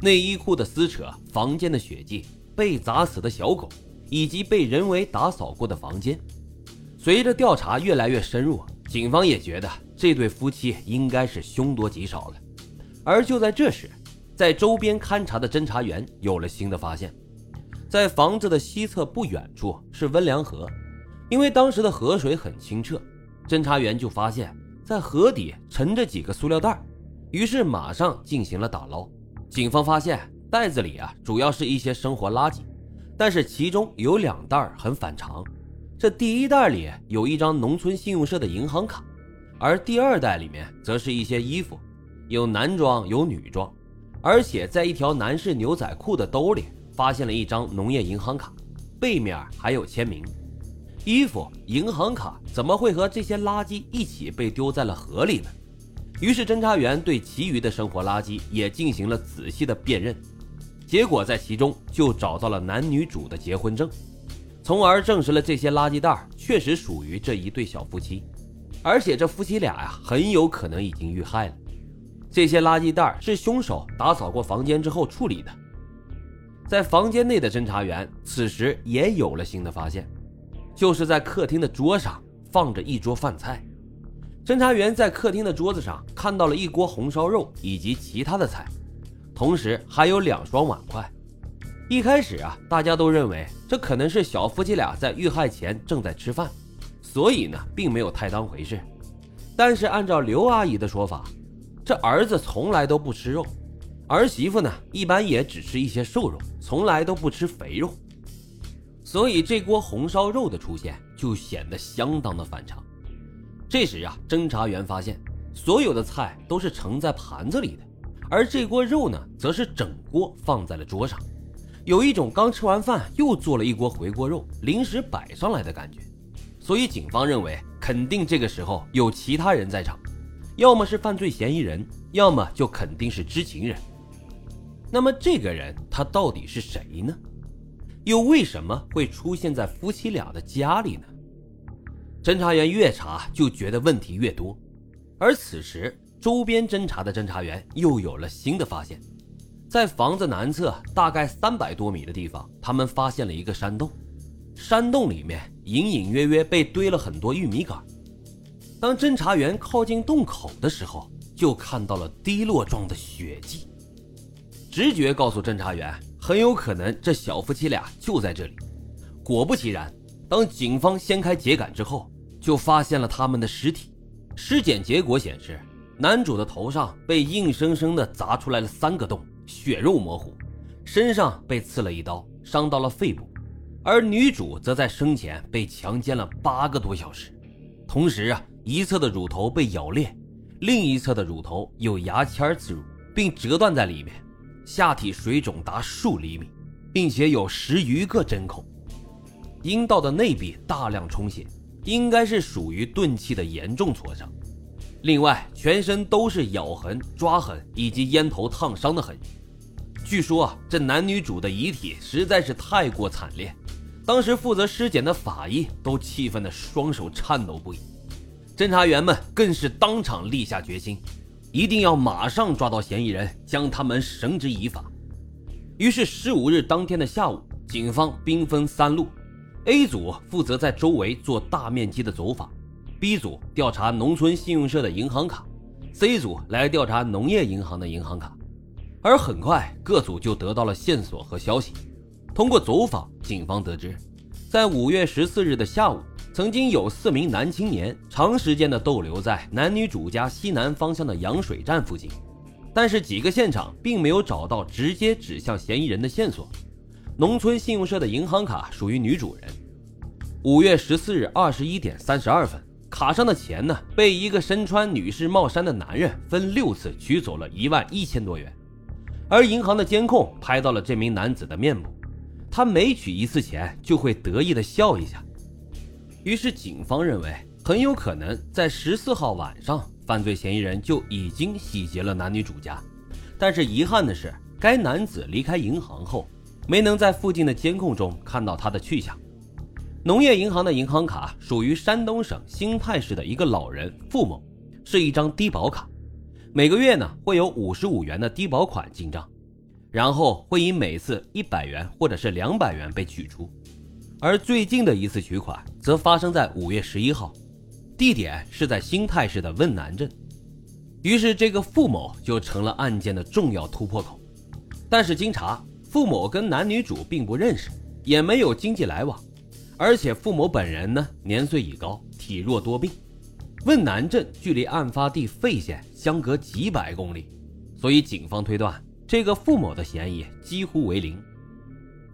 内衣裤的撕扯、房间的血迹、被砸死的小狗，以及被人为打扫过的房间。随着调查越来越深入，警方也觉得这对夫妻应该是凶多吉少了。而就在这时，在周边勘察的侦查员有了新的发现，在房子的西侧不远处是温良河，因为当时的河水很清澈，侦查员就发现，在河底沉着几个塑料袋，于是马上进行了打捞。警方发现袋子里啊，主要是一些生活垃圾，但是其中有两袋很反常。这第一袋里有一张农村信用社的银行卡，而第二袋里面则是一些衣服，有男装有女装，而且在一条男士牛仔裤的兜里发现了一张农业银行卡，背面还有签名。衣服、银行卡怎么会和这些垃圾一起被丢在了河里呢？于是侦查员对其余的生活垃圾也进行了仔细的辨认，结果在其中就找到了男女主的结婚证。从而证实了这些垃圾袋确实属于这一对小夫妻，而且这夫妻俩呀很有可能已经遇害了。这些垃圾袋是凶手打扫过房间之后处理的。在房间内的侦查员此时也有了新的发现，就是在客厅的桌上放着一桌饭菜。侦查员在客厅的桌子上看到了一锅红烧肉以及其他的菜，同时还有两双碗筷。一开始啊，大家都认为这可能是小夫妻俩在遇害前正在吃饭，所以呢，并没有太当回事。但是按照刘阿姨的说法，这儿子从来都不吃肉，儿媳妇呢，一般也只吃一些瘦肉，从来都不吃肥肉，所以这锅红烧肉的出现就显得相当的反常。这时啊，侦查员发现所有的菜都是盛在盘子里的，而这锅肉呢，则是整锅放在了桌上。有一种刚吃完饭又做了一锅回锅肉临时摆上来的感觉，所以警方认为肯定这个时候有其他人在场，要么是犯罪嫌疑人，要么就肯定是知情人。那么这个人他到底是谁呢？又为什么会出现在夫妻俩的家里呢？侦查员越查就觉得问题越多，而此时周边侦查的侦查员又有了新的发现。在房子南侧大概三百多米的地方，他们发现了一个山洞，山洞里面隐隐约约被堆了很多玉米杆。当侦查员靠近洞口的时候，就看到了滴落状的血迹。直觉告诉侦查员，很有可能这小夫妻俩就在这里。果不其然，当警方掀开秸秆之后，就发现了他们的尸体。尸检结果显示，男主的头上被硬生生的砸出来了三个洞。血肉模糊，身上被刺了一刀，伤到了肺部，而女主则在生前被强奸了八个多小时。同时啊，一侧的乳头被咬裂，另一侧的乳头有牙签刺入，并折断在里面，下体水肿达数厘米，并且有十余个针孔。阴道的内壁大量充血，应该是属于钝器的严重挫伤。另外，全身都是咬痕、抓痕以及烟头烫伤的痕迹。据说啊，这男女主的遗体实在是太过惨烈，当时负责尸检的法医都气愤的双手颤抖不已。侦查员们更是当场立下决心，一定要马上抓到嫌疑人，将他们绳之以法。于是十五日当天的下午，警方兵分三路：A 组负责在周围做大面积的走访，B 组调查农村信用社的银行卡，C 组来调查农业银行的银行卡。而很快，各组就得到了线索和消息。通过走访，警方得知，在五月十四日的下午，曾经有四名男青年长时间的逗留在男女主家西南方向的羊水站附近，但是几个现场并没有找到直接指向嫌疑人的线索。农村信用社的银行卡属于女主人。五月十四日二十一点三十二分，卡上的钱呢，被一个身穿女士帽衫的男人分六次取走了一万一千多元。而银行的监控拍到了这名男子的面部，他每取一次钱就会得意的笑一下。于是警方认为，很有可能在十四号晚上，犯罪嫌疑人就已经洗劫了男女主家。但是遗憾的是，该男子离开银行后，没能在附近的监控中看到他的去向。农业银行的银行卡属于山东省新泰市的一个老人付某，是一张低保卡。每个月呢会有五十五元的低保款进账，然后会以每次一百元或者是两百元被取出。而最近的一次取款则发生在五月十一号，地点是在新泰市的汶南镇。于是，这个付某就成了案件的重要突破口。但是经查，付某跟男女主并不认识，也没有经济来往，而且付某本人呢年岁已高，体弱多病。汶南镇距离案发地费县相隔几百公里，所以警方推断这个付某的嫌疑几乎为零。